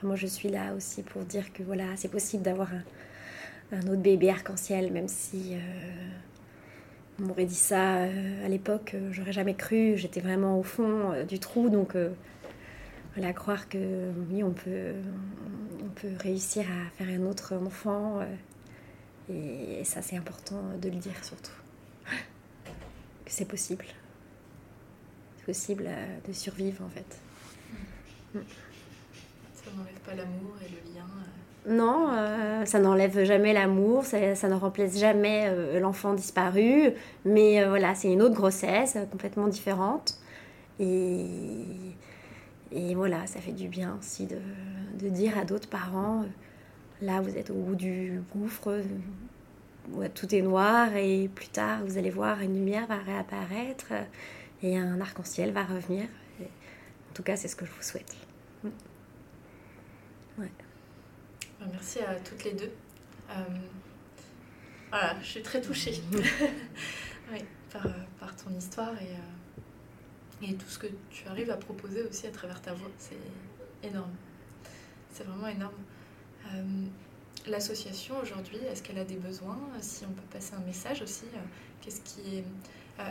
moi, je suis là aussi pour dire que voilà, c'est possible d'avoir un, autre bébé arc-en-ciel, même si euh, on m'aurait dit ça à l'époque, j'aurais jamais cru. J'étais vraiment au fond du trou, donc voilà, croire que oui, on peut, on peut réussir à faire un autre enfant. et ça, c'est important de le dire surtout. <gasps> Que c'est possible possible euh, de survivre en fait. Ça n'enlève pas l'amour et le lien euh. Non, euh, ça n'enlève jamais l'amour, ça, ça, ne remplace jamais l'enfant disparu, mais voilà, c'est une autre grossesse complètement différente. Et, et voilà, ça fait du bien aussi de, de dire à d'autres parents, là vous êtes au bout du gouffre, tout est noir et plus tard vous allez voir une lumière va réapparaître et un arc-en-ciel va revenir. en tout cas, c'est ce que je vous souhaite. Ouais. Bah, merci à toutes les deux. Euh, voilà, je suis très touchée <laughs> oui, par, euh, par, ton histoire et, euh, et tout ce que tu arrives à proposer aussi à travers ta voix. C'est énorme. C'est vraiment énorme. L'association aujourd'hui, est-ce qu'elle a des besoins? Si on peut passer un message aussi, qu'est-ce qui est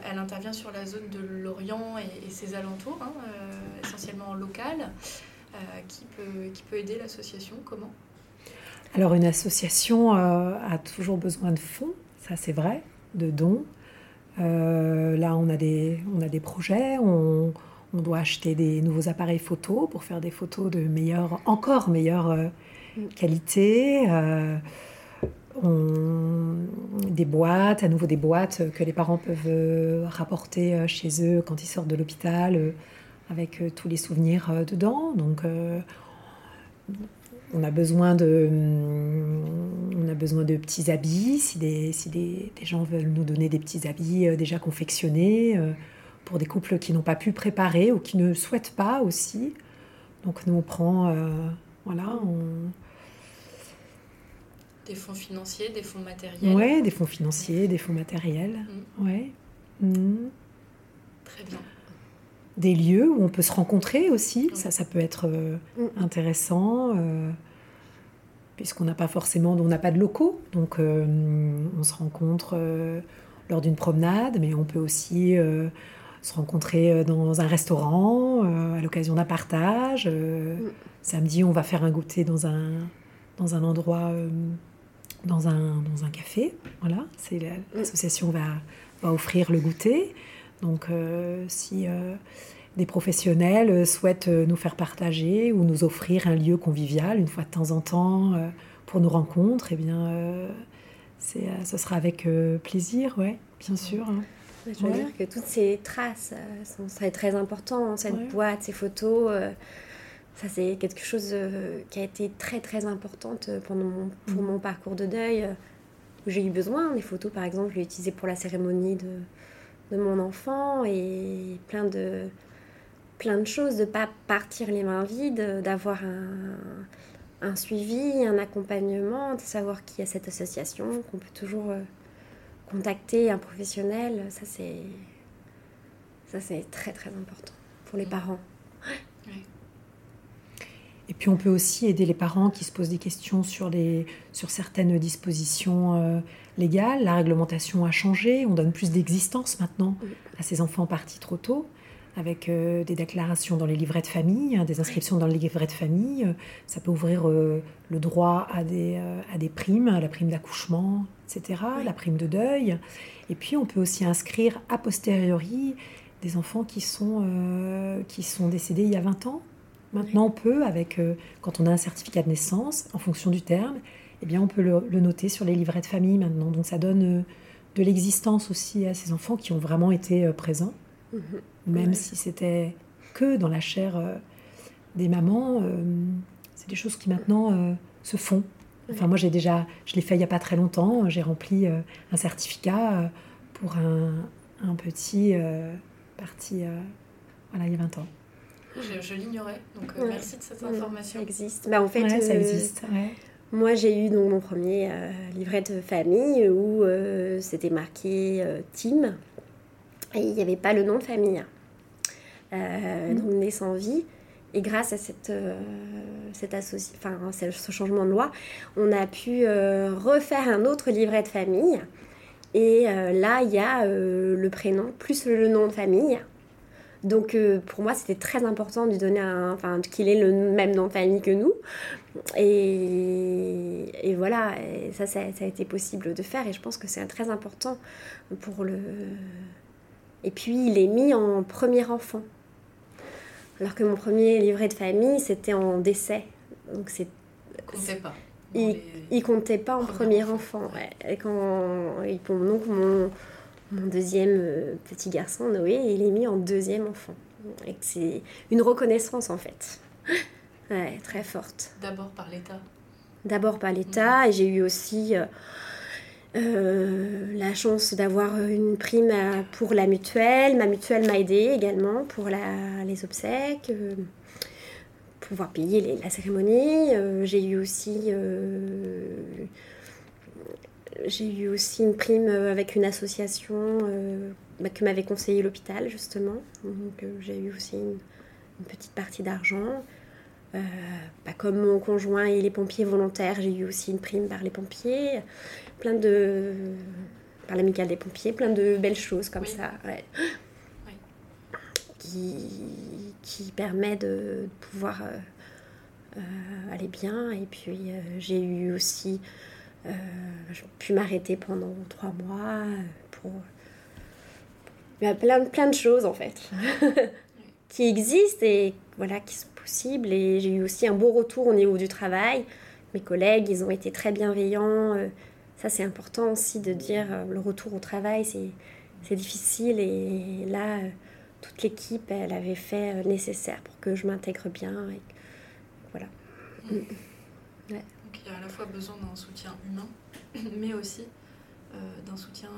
elle intervient sur la zone de l'Orient et, ses alentours, hein, euh, essentiellement local. Euh, qui, peut, aider l'association Comment? Alors une association a toujours besoin de fonds, ça c'est vrai, de dons. là, on a des, on a des projets, on, doit acheter des nouveaux appareils photo pour faire des photos de meilleure, encore meilleure qualité. Des boîtes, à nouveau des boîtes que les parents peuvent rapporter chez eux quand ils sortent de l'hôpital, avec tous les souvenirs dedans. Donc, on a besoin de, on a besoin de petits habits. Si des, si des, gens veulent nous donner des petits habits déjà confectionnés, pour des couples qui n'ont pas pu préparer ou qui ne souhaitent pas aussi. Donc nous on prend, voilà, on, des fonds financiers, des fonds matériels Oui, des fonds financiers, des fonds matériels. Mm. Ouais. Mm. Très bien. Des lieux où on peut se rencontrer aussi, ça, ça peut être euh, mm. intéressant, euh, puisqu'on n'a pas forcément, on n'a pas de locaux, donc euh, on se rencontre lors d'une promenade, mais on peut aussi se rencontrer dans un restaurant à l'occasion d'un partage. Samedi, on va faire un goûter dans un, dans un endroit dans un, dans un café. Voilà, c'est l'association va, va offrir le goûter. Donc, euh, si euh, des professionnels souhaitent nous faire partager ou nous offrir un lieu convivial une fois de temps en temps euh, pour nos rencontres, eh bien, ce sera avec plaisir, ouais, bien sûr. Hein. Je veux dire que toutes ces traces sont, seraient très importantes, cette boîte, ces photos. Ça, c'est quelque chose euh, qui a été très très importante euh, pendant mon, pour mm. mon parcours de deuil. Euh, où j'ai eu besoin. Les photos, par exemple, je l'ai utilisé pour la cérémonie de, de mon enfant et plein de, plein de choses, de ne pas partir les mains vides, d'avoir un, un, suivi, un accompagnement, de savoir qu'il y a cette association, qu'on peut toujours contacter un professionnel. Ça, c'est, ça, c'est très très important pour les mm. parents. <laughs> Et puis on peut aussi aider les parents qui se posent des questions sur, les, sur certaines dispositions euh, légales. La réglementation a changé, on donne plus d'existence maintenant à ces enfants partis trop tôt, avec euh, des déclarations dans les livrets de famille, hein, des inscriptions dans les livrets de famille. Euh, ça peut ouvrir le droit à des, à des primes, à la prime d'accouchement, etc., la prime de deuil. Et puis on peut aussi inscrire a posteriori des enfants qui sont, qui sont décédés il y a 20 ans Maintenant, on peut, avec, euh, quand on a un certificat de naissance, en fonction du terme, eh bien, on peut le, noter sur les livrets de famille maintenant. Donc, ça donne euh, de l'existence aussi à ces enfants qui ont vraiment été euh, présents, mhm. même si c'était que dans la chair des mamans. c'est des choses qui maintenant se font. Enfin, moi, j'ai déjà, je l'ai fait il n'y a pas très longtemps. J'ai rempli un certificat pour un, un petit parti, voilà, il y a 20 ans. Je, l'ignorais, donc euh, merci de cette information. Ça existe. Bah, en fait, ça euh, existe. Moi, j'ai eu donc mon premier euh, livret de famille où c'était marqué Tim et il n'y avait pas le nom de famille. Mm. Donc, né sans vie. Et grâce à cette, cette enfin, ce changement de loi, on a pu refaire un autre livret de famille. Et là, il y a le prénom plus le nom de famille. Donc euh, pour moi, c'était très important de lui donner un, enfin, qu'il ait le même nom de famille que nous. Et, et voilà, ça, ça, a été possible de faire. Et je pense que c'est très important pour le. Et puis il est mis en premier enfant. Alors que mon premier livret de famille, c'était en décès. Donc c'est. Comptait pas. Il, il comptait pas en premier enfant. Et quand, et donc mon mon deuxième euh, petit garçon, Noé, il est mis en deuxième enfant. Et c'est une reconnaissance en fait. <laughs> Ouais, très forte. D'abord par l'État. D'abord par l'État, et j'ai eu aussi euh, euh, la chance d'avoir une prime pour la mutuelle. Ma mutuelle m'a aidé également pour la, les obsèques, pouvoir payer la cérémonie. j'ai eu aussi j'ai eu aussi une prime euh, avec une association euh, bah, que m'avait conseillé l'hôpital, justement. Donc euh, j'ai eu aussi une, petite partie d'argent. Bah, comme mon conjoint et les pompiers volontaires, j'ai eu aussi une prime par les pompiers. Plein de. par l'amicale des pompiers, plein de belles choses comme ça. Qui, qui permet de, pouvoir aller bien. Et puis j'ai eu aussi euh, j'ai pu m'arrêter pendant trois mois pour... Il plein, plein de choses en fait <laughs> qui existent et voilà, qui sont possibles. Et j'ai eu aussi un beau retour au niveau du travail. Mes collègues, ils ont été très bienveillants. Euh, ça c'est important aussi de dire le retour au travail, c'est difficile et là, toute l'équipe, elle avait fait le nécessaire pour que je m'intègre bien. Et voilà. Y a à la fois besoin d'un soutien humain, <laughs> mais aussi d'un soutien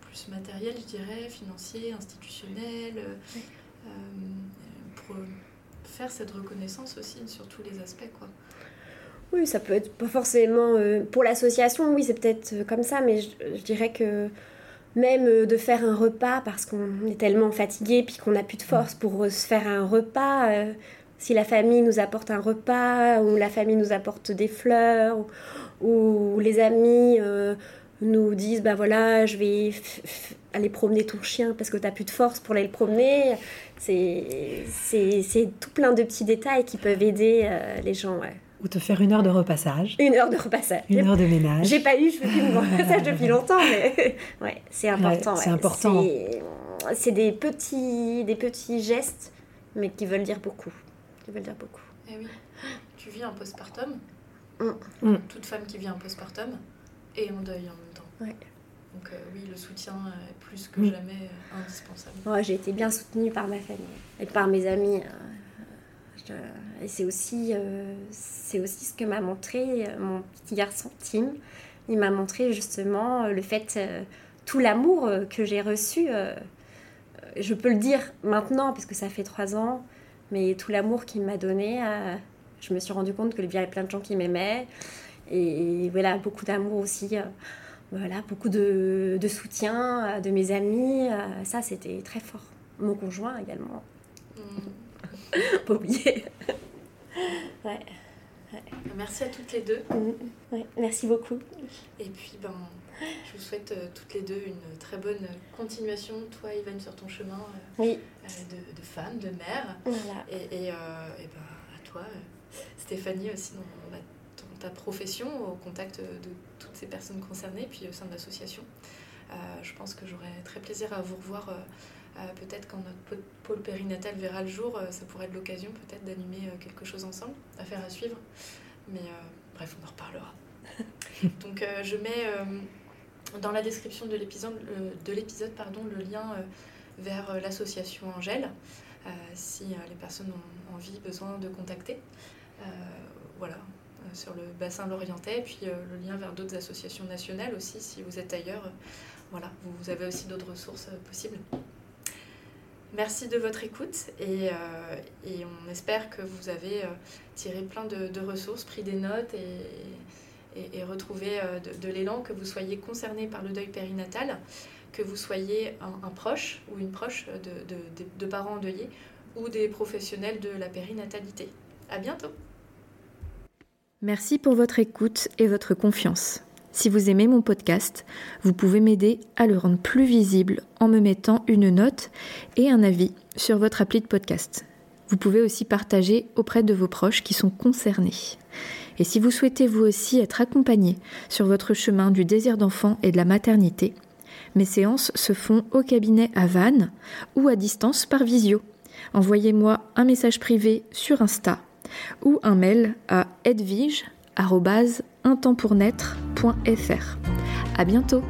plus matériel, je dirais, financier, institutionnel, euh, pour faire cette reconnaissance aussi sur tous les aspects. Quoi. Oui, ça peut être pas forcément... Euh, pour l'association, oui, c'est peut-être euh, comme ça, mais je, dirais que même de faire un repas parce qu'on est tellement fatigué puis qu'on n'a plus de force pour se faire un repas. Si la famille nous apporte un repas ou la famille nous apporte des fleurs ou, les amis nous disent bah voilà je vais aller promener ton chien parce que tu n'as plus de force pour aller le promener. C'est tout plein de petits détails qui peuvent aider euh, les gens ou te faire une heure de repassage. Une heure de repassage. Une heure de ménage. J'ai pas eu je fais plus de repassage depuis longtemps mais <laughs> ouais c'est important c'est important. C'est des petits des petits gestes mais qui veulent dire beaucoup qui veulent dire beaucoup eh oui tu vis un postpartum mm. toute femme qui vit un postpartum et en deuil en même temps. Ouais. Donc euh, oui, le soutien est plus que jamais euh, indispensable. Ouais, j'ai été bien soutenue par ma famille et par mes amis. Euh, et c'est aussi, c'est aussi ce que m'a montré mon petit garçon Tim. Il m'a montré justement le fait, tout l'amour que j'ai reçu. je peux le dire maintenant parce que ça fait trois ans, mais tout l'amour qu'il m'a donné, je me suis rendu compte qu'il y avait plein de gens qui m'aimaient. Et voilà, beaucoup d'amour aussi. Euh, voilà, beaucoup de, de, soutien euh, de mes amis. Euh, ça, c'était très fort. Mon conjoint également. Mm. <laughs> Pas oublier. <laughs> ouais. Merci à toutes les deux. Mm. Ouais, merci beaucoup. Et puis, ben, je vous souhaite toutes les deux une très bonne continuation, toi, Yvan, sur ton chemin oui. De, de, femme, de mère. Voilà. Et, et, et ben, à toi, Stéphanie, aussi, va ta profession, au contact de toutes ces personnes concernées, puis au sein de l'association. Euh, je pense que j'aurai très plaisir à vous revoir. Euh, euh, peut-être quand notre pôle périnatal verra le jour, ça pourrait être l'occasion peut-être d'animer quelque chose ensemble, à faire à suivre. Mais bref, on en reparlera. <laughs> Donc je mets dans la description de l'épisode, de l'épisode pardon, le lien vers l'association Angèle, si les personnes ont envie, besoin de contacter. voilà, euh, sur le bassin lorientais, puis euh, le lien vers d'autres associations nationales aussi, si vous êtes ailleurs. voilà, vous avez aussi d'autres ressources euh, possibles. Merci de votre écoute et, on espère que vous avez tiré plein de, ressources, pris des notes et, retrouvé de, l'élan, que vous soyez concerné par le deuil périnatal, que vous soyez un, proche ou une proche de, parents endeuillés ou des professionnels de la périnatalité. À bientôt! Merci pour votre écoute et votre confiance. Si vous aimez mon podcast, vous pouvez m'aider à le rendre plus visible en me mettant une note et un avis sur votre appli de podcast. Vous pouvez aussi partager auprès de vos proches qui sont concernés. Et si vous souhaitez vous aussi être accompagné sur votre chemin du désir d'enfant et de la maternité, mes séances se font au cabinet à Vannes ou à distance par visio. Envoyez-moi un message privé sur Insta ou un mail à edvige.untempournaître.fr. À bientôt!